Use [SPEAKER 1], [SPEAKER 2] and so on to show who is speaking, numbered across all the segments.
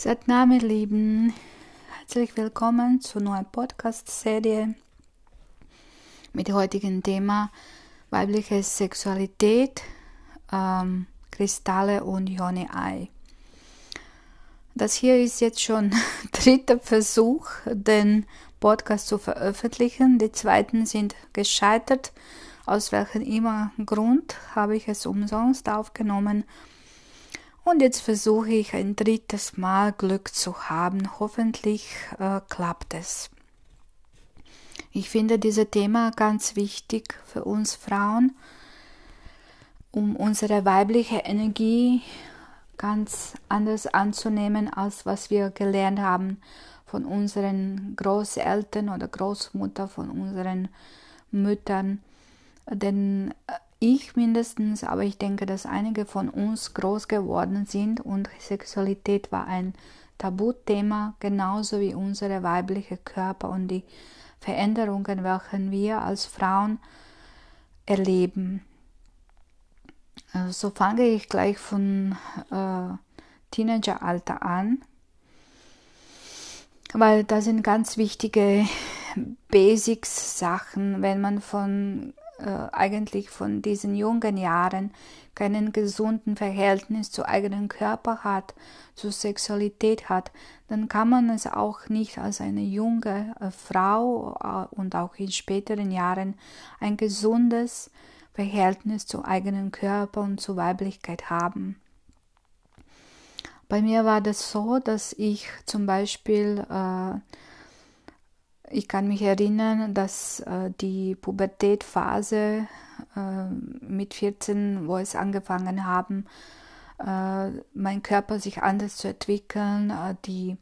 [SPEAKER 1] Satnam, ihr Lieben, herzlich willkommen zur neuen Podcast-Serie mit dem heutigen Thema weibliche Sexualität, ähm, Kristalle und Yoni-Ei. Das hier ist jetzt schon dritter Versuch, den Podcast zu veröffentlichen. Die zweiten sind gescheitert. Aus welchem immer Grund habe ich es umsonst aufgenommen und jetzt versuche ich ein drittes Mal Glück zu haben. Hoffentlich äh, klappt es. Ich finde dieses Thema ganz wichtig für uns Frauen, um unsere weibliche Energie ganz anders anzunehmen, als was wir gelernt haben von unseren Großeltern oder Großmutter, von unseren Müttern. Denn äh, ich mindestens, aber ich denke, dass einige von uns groß geworden sind und Sexualität war ein Tabuthema, genauso wie unsere weibliche Körper und die Veränderungen, welche wir als Frauen erleben. Äh, so fange ich gleich von äh, Teenageralter an, weil das sind ganz wichtige Basics-Sachen, wenn man von äh, eigentlich von diesen jungen Jahren keinen gesunden Verhältnis zu eigenen Körper hat, zur Sexualität hat, dann kann man es auch nicht als eine junge äh, Frau äh, und auch in späteren Jahren ein gesundes Verhältnis zu eigenen Körper und zur Weiblichkeit haben. Bei mir war das so, dass ich zum Beispiel äh, ich kann mich erinnern, dass äh, die Pubertätphase äh, mit 14, wo es angefangen haben, äh, mein Körper sich anders zu entwickeln, äh, die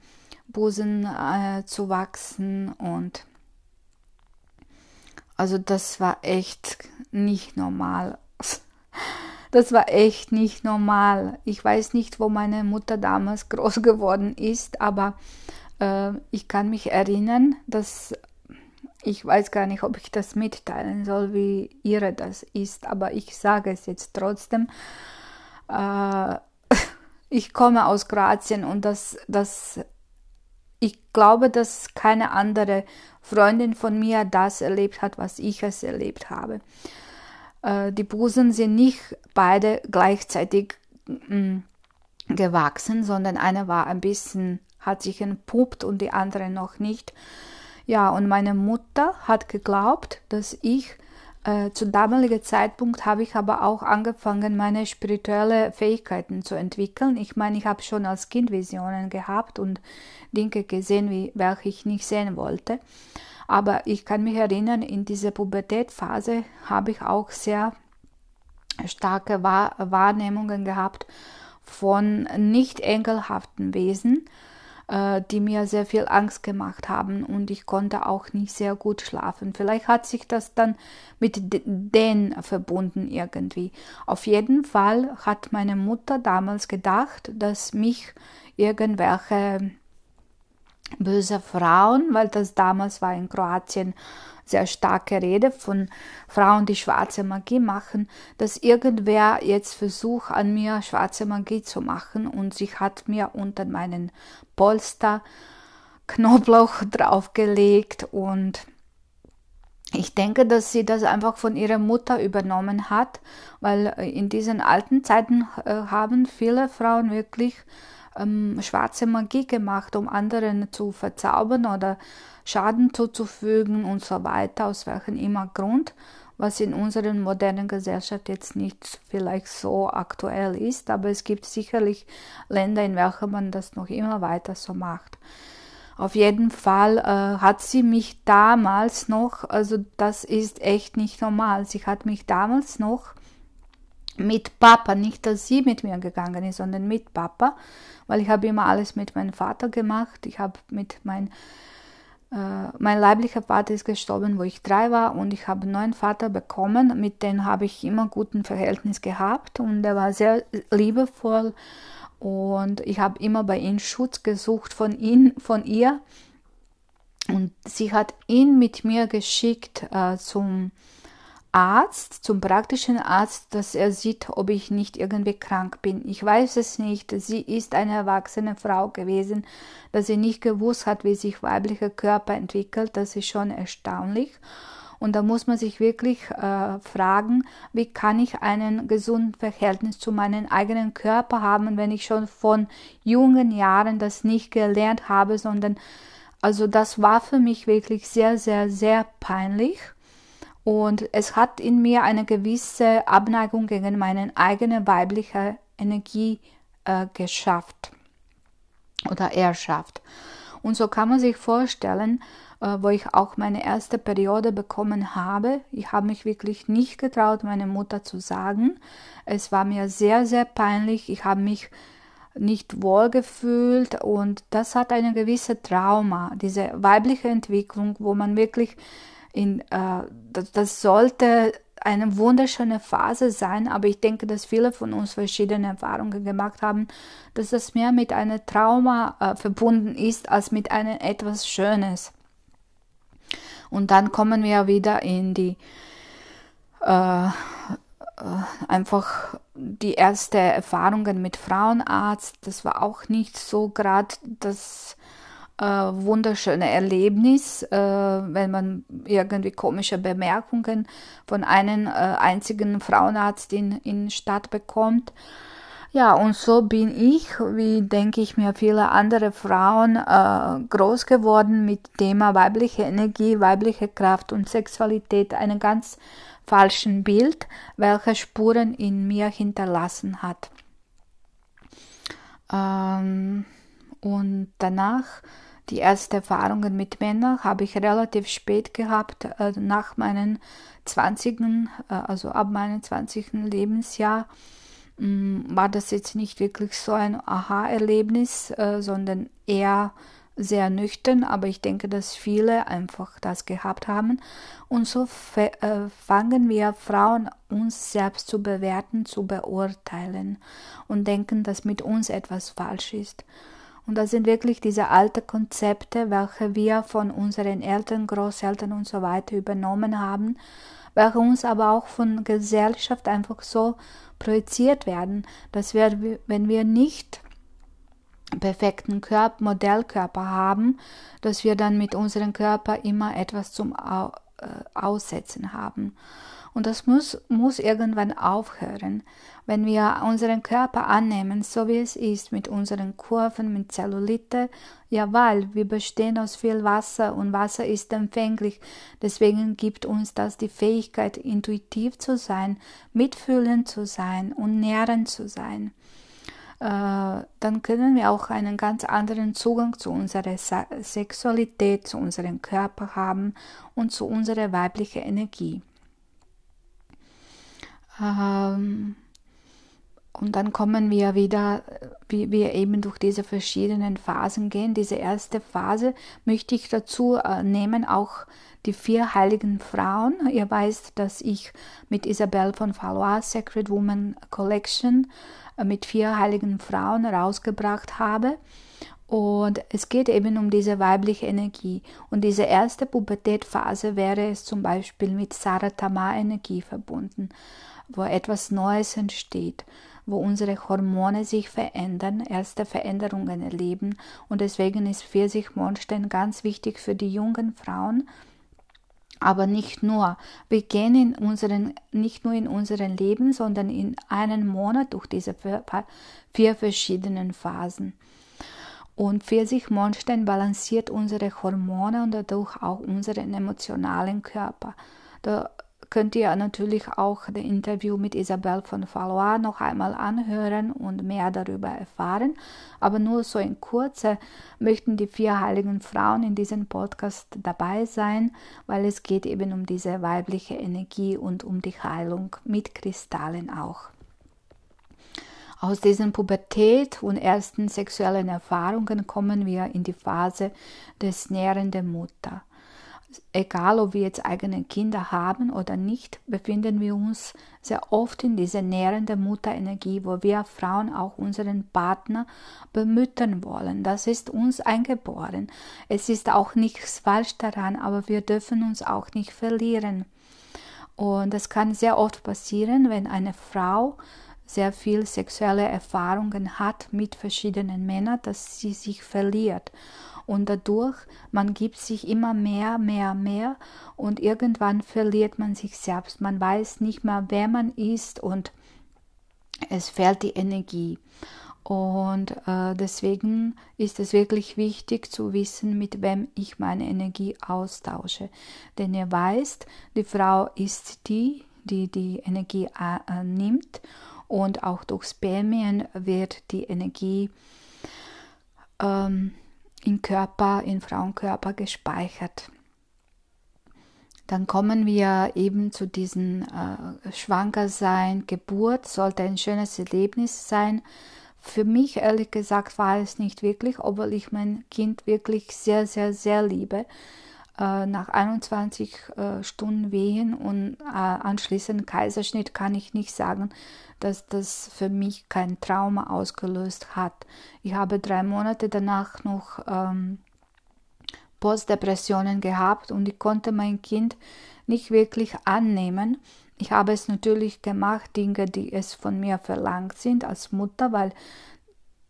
[SPEAKER 1] Busen äh, zu wachsen und also das war echt nicht normal. Das war echt nicht normal. Ich weiß nicht, wo meine Mutter damals groß geworden ist, aber äh, ich kann mich erinnern, dass ich weiß gar nicht, ob ich das mitteilen soll, wie ihre das ist, aber ich sage es jetzt trotzdem. Äh, ich komme aus Kroatien und das, das, ich glaube, dass keine andere Freundin von mir das erlebt hat, was ich es erlebt habe. Äh, die Busen sind nicht beide gleichzeitig mm, gewachsen, sondern eine war ein bisschen hat sich entpuppt und die andere noch nicht. Ja, und meine Mutter hat geglaubt, dass ich äh, zu damaligen Zeitpunkt habe ich aber auch angefangen, meine spirituelle Fähigkeiten zu entwickeln. Ich meine, ich habe schon als Kind Visionen gehabt und Dinge gesehen, wie, welche ich nicht sehen wollte. Aber ich kann mich erinnern, in dieser Pubertätphase habe ich auch sehr starke Wahr Wahrnehmungen gehabt von nicht engelhaften Wesen äh, die mir sehr viel Angst gemacht haben und ich konnte auch nicht sehr gut schlafen. Vielleicht hat sich das dann mit denen verbunden irgendwie. Auf jeden Fall hat meine Mutter damals gedacht, dass mich irgendwelche böse Frauen, weil das damals war in Kroatien sehr starke Rede von Frauen, die schwarze Magie machen, dass irgendwer jetzt versucht, an mir schwarze Magie zu machen und sie hat mir unter meinen Polster Knoblauch draufgelegt und ich denke, dass sie das einfach von ihrer Mutter übernommen hat, weil in diesen alten Zeiten äh, haben viele Frauen wirklich ähm, schwarze Magie gemacht, um anderen zu verzaubern oder Schaden zuzufügen und so weiter, aus welchem immer Grund, was in unserer modernen Gesellschaft jetzt nicht vielleicht so aktuell ist, aber es gibt sicherlich Länder, in welchen man das noch immer weiter so macht. Auf jeden Fall äh, hat sie mich damals noch, also das ist echt nicht normal, sie hat mich damals noch mit Papa, nicht dass sie mit mir gegangen ist, sondern mit Papa, weil ich habe immer alles mit meinem Vater gemacht. Ich habe mit mein äh, mein leiblicher Vater ist gestorben, wo ich drei war. Und ich habe einen neuen Vater bekommen, mit dem habe ich immer guten Verhältnis gehabt. Und er war sehr liebevoll. Und ich habe immer bei ihm Schutz gesucht von ihm, von ihr. Und sie hat ihn mit mir geschickt äh, zum Arzt, zum praktischen Arzt, dass er sieht, ob ich nicht irgendwie krank bin. Ich weiß es nicht. Sie ist eine erwachsene Frau gewesen, dass sie nicht gewusst hat, wie sich weiblicher Körper entwickelt. Das ist schon erstaunlich. Und da muss man sich wirklich äh, fragen, wie kann ich einen gesunden Verhältnis zu meinem eigenen Körper haben, wenn ich schon von jungen Jahren das nicht gelernt habe, sondern also das war für mich wirklich sehr, sehr, sehr peinlich. Und es hat in mir eine gewisse Abneigung gegen meine eigene weibliche Energie äh, geschafft oder erschafft. Und so kann man sich vorstellen, äh, wo ich auch meine erste Periode bekommen habe. Ich habe mich wirklich nicht getraut, meine Mutter zu sagen. Es war mir sehr, sehr peinlich. Ich habe mich nicht wohl gefühlt und das hat eine gewisse Trauma, diese weibliche Entwicklung, wo man wirklich in, äh, das, das sollte eine wunderschöne Phase sein, aber ich denke, dass viele von uns verschiedene Erfahrungen gemacht haben, dass das mehr mit einem Trauma äh, verbunden ist als mit einem etwas Schönes. Und dann kommen wir wieder in die äh, äh einfach die erste Erfahrungen mit Frauenarzt. Das war auch nicht so gerade das äh, wunderschöne Erlebnis, äh, wenn man irgendwie komische Bemerkungen von einem äh, einzigen Frauenarzt in, Stadt bekommt. Ja, und so bin ich, wie denke ich mir, viele andere Frauen äh, groß geworden mit Thema weibliche Energie, weibliche Kraft und Sexualität, einem ganz falschen Bild, welche Spuren in mir hinterlassen hat. Ähm, und danach die ersten Erfahrungen mit Männern habe ich relativ spät gehabt, äh, nach meinen 20. Äh, also ab meinem 20. Lebensjahr mm, war das jetzt nicht wirklich so ein Aha-Erlebnis, äh, sondern eher sehr nüchtern, aber ich denke, dass viele einfach das gehabt haben. Und so fangen wir Frauen uns selbst zu bewerten, zu beurteilen und denken, dass mit uns etwas falsch ist. Und das sind wirklich diese alten Konzepte, welche wir von unseren Eltern, Großeltern und so weiter übernommen haben, welche uns aber auch von Gesellschaft einfach so projiziert werden, dass wir, wenn wir nicht perfekten Körper, Modellkörper haben, dass wir dann mit unserem Körper immer etwas zum äh, Aussetzen haben. Und das muss, muss irgendwann aufhören. Wenn wir unseren Körper annehmen, so wie es ist, mit unseren Kurven, mit Zellulite, ja, weil wir bestehen aus viel Wasser und Wasser ist empfänglich. Deswegen gibt uns das die Fähigkeit, intuitiv zu sein, mitfühlend zu sein und nährend zu sein. Äh, dann können wir auch einen ganz anderen Zugang zu unserer Sexualität, zu unserem Körper haben und zu unserer weiblichen Energie. Ähm, und dann kommen wir wieder, wie wir eben durch diese verschiedenen Phasen gehen. Diese erste Phase möchte ich dazu äh, nehmen, auch die vier heiligen Frauen. Ihr weißt, dass ich mit Isabel von Valois Sacred Woman Collection äh, mit vier heiligen Frauen rausgebracht habe. Und es geht eben um diese weibliche Energie. Und diese erste Pubertätphase wäre es zum Beispiel mit Sarah Tamar Energie verbunden wo etwas Neues entsteht, wo unsere Hormone sich verändern, erste Veränderungen erleben und deswegen ist Pfirsich-Mondstein ganz wichtig für die jungen Frauen, aber nicht nur. Wir gehen in unseren, nicht nur in unserem Leben, sondern in einem Monat durch diese vier verschiedenen Phasen. Und Pfirsich-Mondstein balanciert unsere Hormone und dadurch auch unseren emotionalen Körper. Könnt ihr natürlich auch das Interview mit Isabel von Valois noch einmal anhören und mehr darüber erfahren. Aber nur so in Kurze möchten die vier heiligen Frauen in diesem Podcast dabei sein, weil es geht eben um diese weibliche Energie und um die Heilung mit Kristallen auch. Aus diesen Pubertät und ersten sexuellen Erfahrungen kommen wir in die Phase des nährenden Mutter egal ob wir jetzt eigene Kinder haben oder nicht, befinden wir uns sehr oft in dieser nährenden Mutterenergie, wo wir Frauen auch unseren Partner bemüttern wollen. Das ist uns eingeboren. Es ist auch nichts falsch daran, aber wir dürfen uns auch nicht verlieren. Und das kann sehr oft passieren, wenn eine Frau sehr viel sexuelle Erfahrungen hat mit verschiedenen Männern, dass sie sich verliert. Und dadurch, man gibt sich immer mehr, mehr, mehr und irgendwann verliert man sich selbst. Man weiß nicht mehr, wer man ist und es fehlt die Energie. Und äh, deswegen ist es wirklich wichtig zu wissen, mit wem ich meine Energie austausche. Denn ihr weißt, die Frau ist die, die die Energie äh, nimmt und auch durch Spermien wird die Energie ähm, im Körper, im Frauenkörper gespeichert. Dann kommen wir eben zu diesem äh, Schwangersein, Geburt, sollte ein schönes Erlebnis sein für mich ehrlich gesagt war es nicht wirklich, obwohl ich mein Kind wirklich sehr, sehr, sehr liebe. Äh, nach 21 äh, Stunden Wehen und äh, anschließend Kaiserschnitt kann ich nicht sagen, dass das für mich kein Trauma ausgelöst hat. Ich habe drei Monate danach noch ähm, Postdepressionen gehabt und ich konnte mein Kind nicht wirklich annehmen. Ich habe es natürlich gemacht, Dinge, die es von mir verlangt sind als Mutter, weil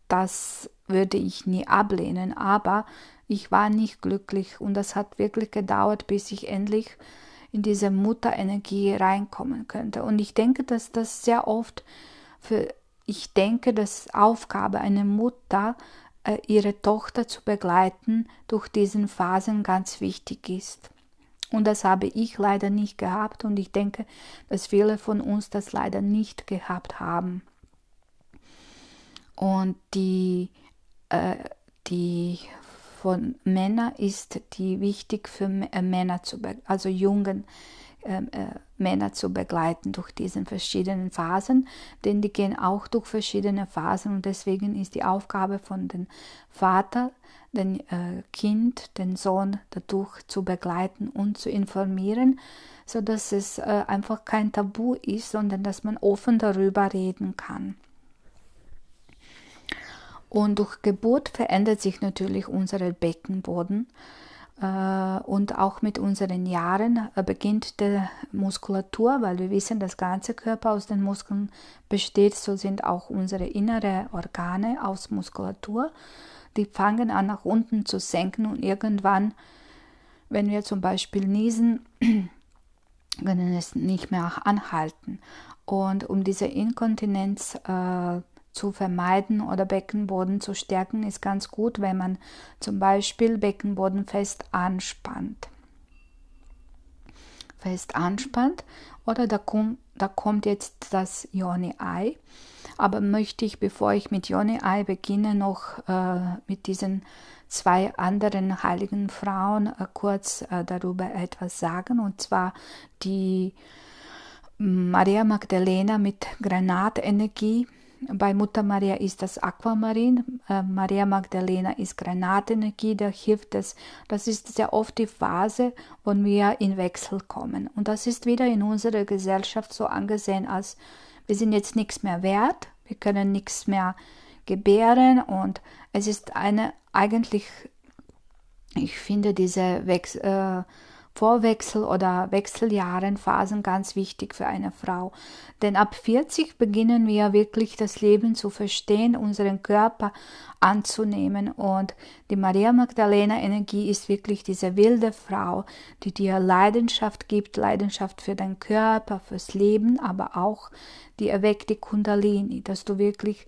[SPEAKER 1] das würde ich nie ablehnen, aber ich war nicht glücklich und das hat wirklich gedauert, bis ich endlich in diese Mutterenergie reinkommen könnte. Und ich denke, dass das sehr oft für, ich denke, dass Aufgabe einer Mutter, äh, ihre Tochter zu begleiten, durch diesen Phasen ganz wichtig ist. Und das habe ich leider nicht gehabt und ich denke, dass viele von uns das leider nicht gehabt haben. Und die, äh, die von Männern ist die wichtig für äh, Männer zu, also jungen ähm, äh, Männer zu begleiten durch diese verschiedenen Phasen, denn die gehen auch durch verschiedene Phasen und deswegen ist die Aufgabe von dem Vater, den äh, Kind, den Sohn dadurch zu begleiten und zu informieren, so dass es äh, einfach kein Tabu ist, sondern dass man offen darüber reden kann. Und durch Geburt verändert sich natürlich unser Beckenboden. Äh, und auch mit unseren Jahren äh, beginnt die Muskulatur, weil wir wissen, das ganze Körper aus den Muskeln besteht, so sind auch unsere inneren Organe aus Muskulatur. Die fangen an nach unten zu senken und irgendwann, wenn wir zum Beispiel niesen, können es nicht mehr anhalten. Und um diese Inkontinenz äh, zu vermeiden oder Beckenboden zu stärken, ist ganz gut, wenn man zum Beispiel Beckenboden fest anspannt. Fest anspannt oder da, kommt, da kommt jetzt das Yoni-Ei. Aber möchte ich, bevor ich mit Yoni-Ei beginne, noch äh, mit diesen zwei anderen heiligen Frauen äh, kurz äh, darüber etwas sagen. Und zwar die Maria Magdalena mit Granatenergie bei Mutter Maria ist das Aquamarin, äh, Maria Magdalena ist Granatenergie, da hilft es. Das ist sehr oft die Phase, wo wir in Wechsel kommen. Und das ist wieder in unserer Gesellschaft so angesehen, als wir sind jetzt nichts mehr wert, wir können nichts mehr gebären und es ist eine eigentlich, ich finde diese Wechsel, äh, Vorwechsel- oder Wechseljahren, Phasen ganz wichtig für eine Frau. Denn ab 40 beginnen wir wirklich das Leben zu verstehen, unseren Körper anzunehmen. Und die Maria Magdalena Energie ist wirklich diese wilde Frau, die dir Leidenschaft gibt, Leidenschaft für deinen Körper, fürs Leben, aber auch die erweckt die Kundalini, dass du wirklich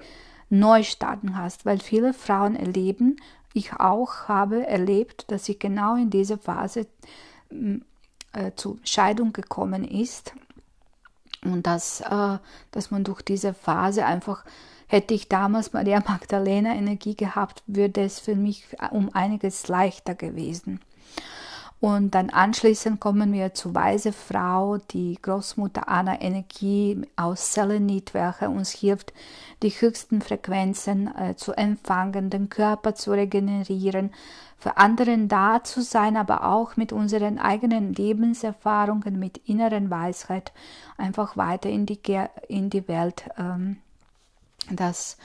[SPEAKER 1] Neustarten hast, weil viele Frauen erleben, ich auch habe erlebt, dass ich genau in dieser Phase äh, zu Scheidung gekommen ist und dass, äh, dass man durch diese Phase einfach, hätte ich damals Maria Magdalena Energie gehabt, würde es für mich um einiges leichter gewesen. Und dann anschließend kommen wir zur Weise Frau, die Großmutter Anna Energie aus Selenit, welche uns hilft, die höchsten Frequenzen äh, zu empfangen, den Körper zu regenerieren, für anderen da zu sein, aber auch mit unseren eigenen Lebenserfahrungen, mit inneren Weisheit einfach weiter in die, in die Welt ähm, das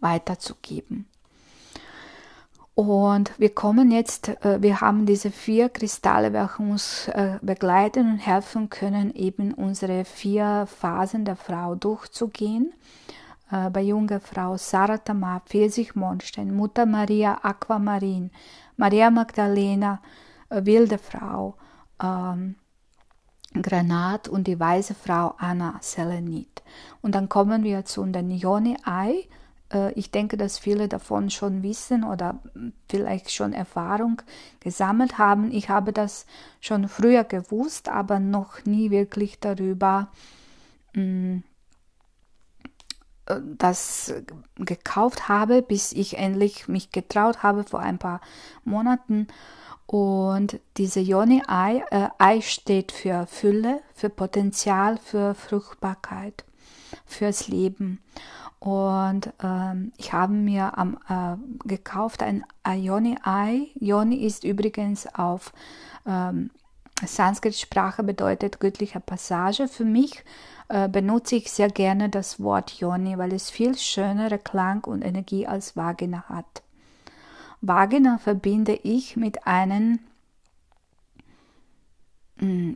[SPEAKER 1] weiterzugeben. Und wir kommen jetzt, äh, wir haben diese vier Kristalle, welche uns äh, begleiten und helfen können, eben unsere vier Phasen der Frau durchzugehen. Äh, bei junger Frau Sarah Tamar, Pfirsichmondstein, Mutter Maria Aquamarin, Maria Magdalena, wilde Frau, ähm, Granat und die weise Frau Anna Selenit. Und dann kommen wir zu den Yoni-Ei, äh, ich denke, dass viele davon schon wissen oder vielleicht schon Erfahrung gesammelt haben. Ich habe das schon früher gewusst, aber noch nie wirklich darüber mm, äh, das gekauft habe, bis ich endlich mich getraut habe vor ein paar Monaten. Und diese Yoni-Ei äh, Ei steht für Fülle, für Potenzial, für Fruchtbarkeit, fürs Leben. Und ähm, ich habe mir am, äh, gekauft ein Ioni-Ei. Yoni ist übrigens auf ähm, Sanskrit-Sprache bedeutet göttliche Passage. Für mich äh, benutze ich sehr gerne das Wort Yoni, weil es viel schönere Klang und Energie als Vagina hat. Vagina verbinde ich mit einem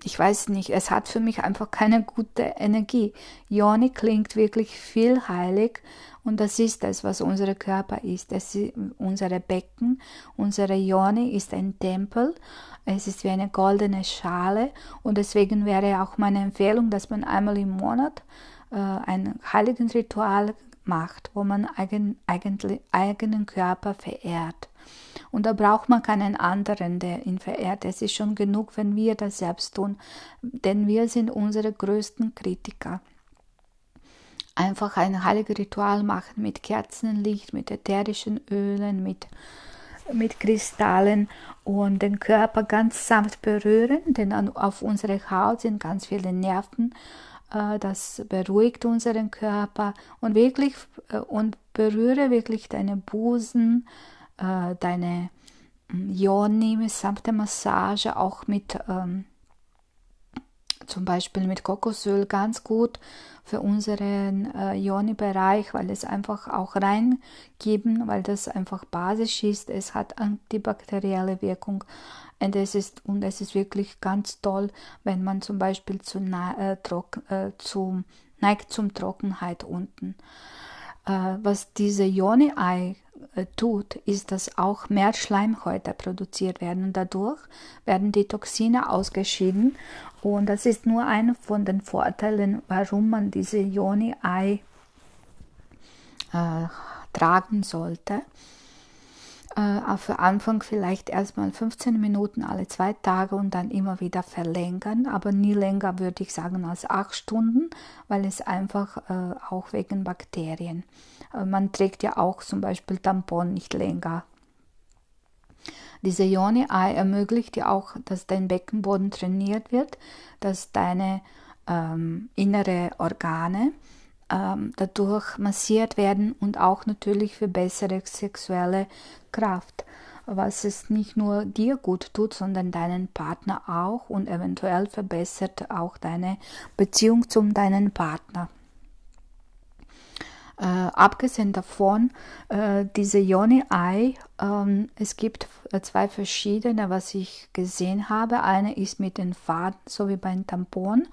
[SPEAKER 1] ich weiß nicht, es hat für mich einfach keine gute Energie. Yoni klingt wirklich viel heilig und das ist es, was unser Körper ist. Das ist unsere Becken, unsere Yoni ist ein Tempel. Es ist wie eine goldene Schale und deswegen wäre auch meine Empfehlung, dass man einmal im Monat äh, ein heiligen Ritual macht, wo man eigen, eigentlich, eigenen Körper verehrt. Und da braucht man keinen anderen, der ihn verehrt. Es ist schon genug, wenn wir das selbst tun, denn wir sind unsere größten Kritiker. Einfach ein heiliges Ritual machen mit Kerzenlicht, mit ätherischen Ölen, mit, mit Kristallen und den Körper ganz sanft berühren, denn auf unserer Haut sind ganz viele Nerven äh, das beruhigt unseren Körper und wirklich äh, und berühre wirklich deine Busen, äh, deine mm, Yoni samt der Massage, auch mit ähm, zum Beispiel mit Kokosöl ganz gut für unseren äh, Yoni-Bereich, weil es einfach auch reingeben, weil das einfach basisch ist. Es hat antibakterielle Wirkung und es ist, und es ist wirklich ganz toll, wenn man zum Beispiel zu, äh, trock, äh, zu, neigt zum Trockenheit unten. Äh, was diese Yoni-Ei äh, tut, ist, dass auch mehr Schleimhäute produziert werden und dadurch werden die Toxine ausgeschieden und das ist nur einer von den Vorteilen, warum man diese Yoni-Ei äh, tragen sollte. Äh, für Anfang vielleicht erstmal 15 Minuten alle zwei Tage und dann immer wieder verlängern, aber nie länger würde ich sagen als acht Stunden, weil es einfach äh, auch wegen Bakterien. Äh, man trägt ja auch zum Beispiel Tampon nicht länger. Diese Ione-Ei ermöglicht ja auch, dass dein Beckenboden trainiert wird, dass deine ähm, innere Organe ähm, dadurch massiert werden und auch natürlich für bessere sexuelle Kraft, was es nicht nur dir gut tut, sondern deinen Partner auch und eventuell verbessert auch deine Beziehung zum deinen Partner. Äh, abgesehen davon, äh, diese Yoni-Ei, ähm, es gibt äh, zwei verschiedene, was ich gesehen habe. Eine ist mit den Faden, so wie beim Tampon.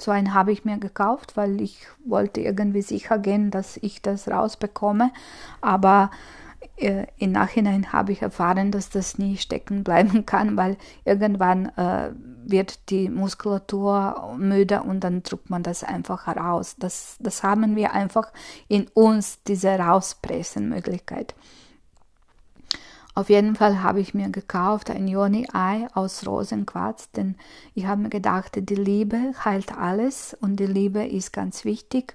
[SPEAKER 1] So einen habe ich mir gekauft, weil ich wollte irgendwie sicher gehen, dass ich das rausbekomme. Aber äh, im Nachhinein habe ich erfahren, dass das nie stecken bleiben kann, weil irgendwann äh, wird die Muskulatur müde und dann drückt man das einfach heraus. Das, das haben wir einfach in uns, diese Rauspressen-Möglichkeit. Auf jeden Fall habe ich mir gekauft ein Yoni-Ei aus Rosenquarz, denn ich habe mir gedacht, die Liebe heilt alles und die Liebe ist ganz wichtig.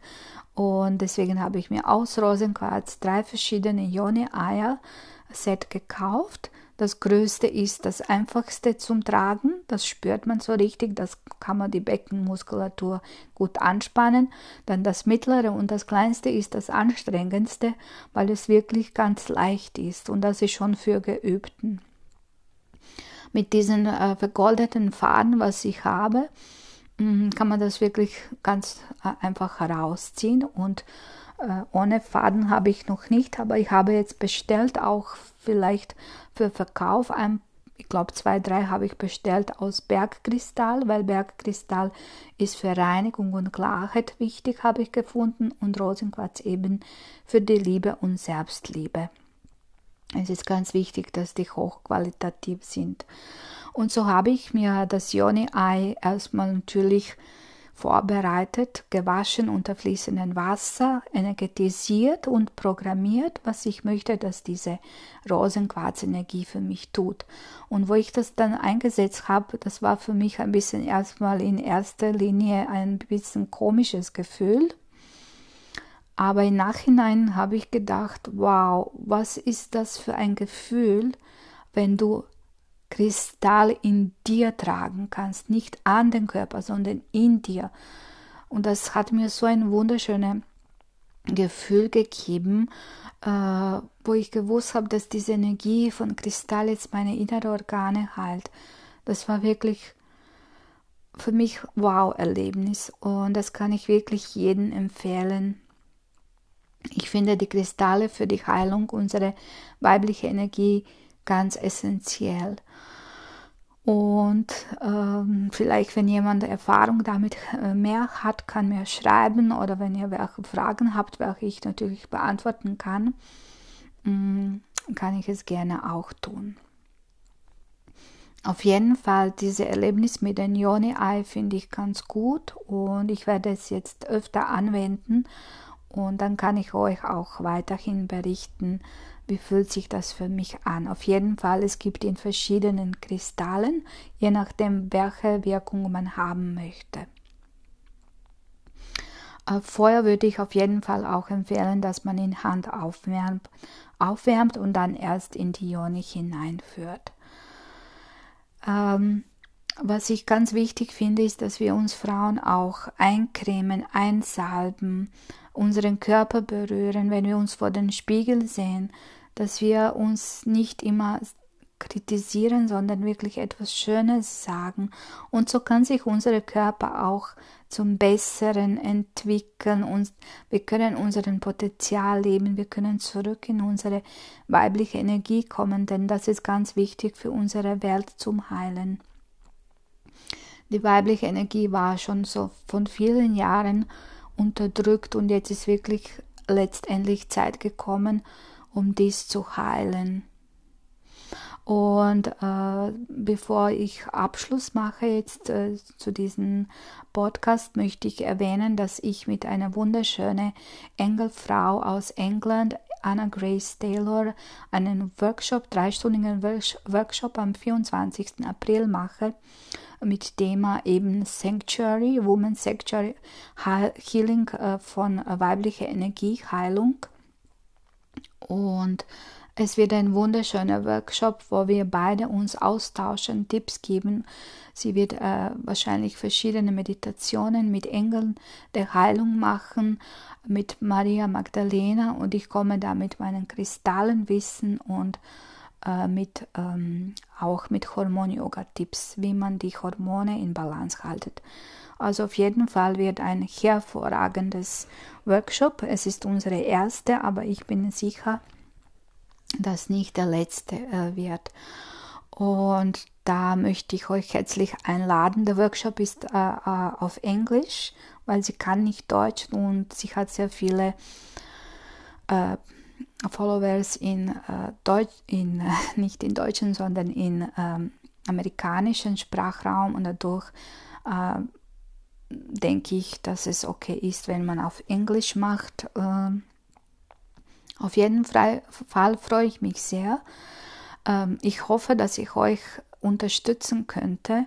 [SPEAKER 1] Und deswegen habe ich mir aus Rosenquarz drei verschiedene Yoni-Eier-Set gekauft das größte ist das einfachste zum Tragen, das spürt man so richtig, das kann man die Beckenmuskulatur gut anspannen. Dann das mittlere und das kleinste ist das anstrengendste, weil es wirklich ganz leicht ist und das ist schon für Geübten. Mit diesen äh, vergoldeten Faden, was ich habe, mm, kann man das wirklich ganz äh, einfach herausziehen und ohne Faden habe ich noch nicht, aber ich habe jetzt bestellt, auch vielleicht für Verkauf. Ein, ich glaube, zwei, drei habe ich bestellt aus Bergkristall, weil Bergkristall ist für Reinigung und Klarheit wichtig, habe ich gefunden, und Rosenquarz eben für die Liebe und Selbstliebe. Es ist ganz wichtig, dass die hochqualitativ sind. Und so habe ich mir das Yoni-Ei erstmal natürlich vorbereitet, gewaschen unter fließendem Wasser, energetisiert und programmiert, was ich möchte, dass diese Rosenquarzenergie für mich tut. Und wo ich das dann eingesetzt habe, das war für mich ein bisschen erstmal in erster Linie ein bisschen komisches Gefühl. Aber im Nachhinein habe ich gedacht, wow, was ist das für ein Gefühl, wenn du Kristall in dir tragen kannst, nicht an den Körper, sondern in dir. Und das hat mir so ein wunderschönes Gefühl gegeben, äh, wo ich gewusst habe, dass diese Energie von Kristall jetzt meine inneren Organe heilt. Das war wirklich für mich Wow-Erlebnis und das kann ich wirklich jedem empfehlen. Ich finde die Kristalle für die Heilung unserer weiblichen Energie ganz essentiell. Und ähm, vielleicht, wenn jemand Erfahrung damit äh, mehr hat, kann mir schreiben oder wenn ihr welche Fragen habt, welche ich natürlich beantworten kann, ähm, kann ich es gerne auch tun. Auf jeden Fall, dieses Erlebnis mit dem Yoni-Ei finde ich ganz gut und ich werde es jetzt öfter anwenden und dann kann ich euch auch weiterhin berichten, wie fühlt sich das für mich an. Auf jeden Fall, es gibt in verschiedenen Kristallen, je nachdem, welche Wirkung man haben möchte. Äh, vorher würde ich auf jeden Fall auch empfehlen, dass man in Hand aufwärmt, aufwärmt und dann erst in die Ione hineinführt. Ähm, was ich ganz wichtig finde, ist, dass wir uns Frauen auch eincremen, einsalben, unseren Körper berühren, wenn wir uns vor den Spiegel sehen, dass wir uns nicht immer kritisieren, sondern wirklich etwas Schönes sagen. Und so kann sich unser Körper auch zum Besseren entwickeln und wir können unseren Potenzial leben, wir können zurück in unsere weibliche Energie kommen, denn das ist ganz wichtig für unsere Welt zum Heilen. Die weibliche Energie war schon so von vielen Jahren unterdrückt und jetzt ist wirklich letztendlich Zeit gekommen, um dies zu heilen. Und äh, bevor ich Abschluss mache jetzt äh, zu diesem Podcast, möchte ich erwähnen, dass ich mit einer wunderschönen Engelfrau aus England, Anna Grace Taylor, einen Workshop, dreistündigen Workshop am 24. April mache mit Thema eben Sanctuary, Woman Sanctuary Healing äh, von weiblicher Energie, Heilung. Und es wird ein wunderschöner Workshop, wo wir beide uns austauschen, Tipps geben. Sie wird äh, wahrscheinlich verschiedene Meditationen mit Engeln der Heilung machen, mit Maria Magdalena und ich komme da mit meinen Kristallenwissen und äh, mit, ähm, auch mit Hormon-Yoga-Tipps, wie man die Hormone in Balance haltet. Also auf jeden Fall wird ein hervorragendes Workshop. Es ist unsere erste, aber ich bin sicher, dass nicht der letzte äh, wird. Und da möchte ich euch herzlich einladen. Der Workshop ist äh, äh auf Englisch, weil sie kann nicht Deutsch und sie hat sehr viele äh, Followers in äh, Deutsch, in, äh, nicht in deutschen, sondern in ähm, amerikanischen Sprachraum und dadurch äh, denke ich, dass es okay ist, wenn man auf Englisch macht. Ähm, auf jeden Fall freue ich mich sehr. Ähm, ich hoffe, dass ich euch unterstützen könnte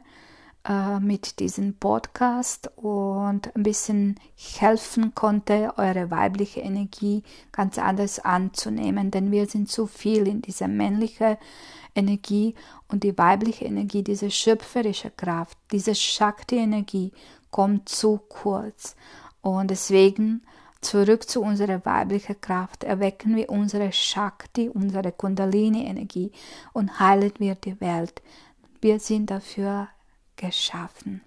[SPEAKER 1] äh, mit diesem Podcast und ein bisschen helfen konnte, eure weibliche Energie ganz anders anzunehmen, denn wir sind zu viel in dieser männlichen Energie und die weibliche Energie, diese schöpferische Kraft, diese Shakti-Energie kommt zu kurz. Und deswegen zurück zu unserer weiblichen Kraft, erwecken wir unsere Shakti, unsere Kundalini-Energie und heilen wir die Welt. Wir sind dafür geschaffen.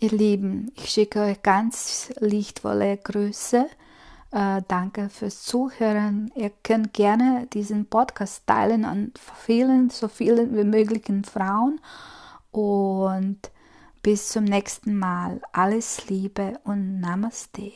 [SPEAKER 1] Ihr Lieben, ich schicke euch ganz lichtvolle Grüße. Äh, danke fürs Zuhören. Ihr könnt gerne diesen Podcast teilen an vielen, so vielen wie möglichen Frauen. Und bis zum nächsten Mal. Alles Liebe und Namaste.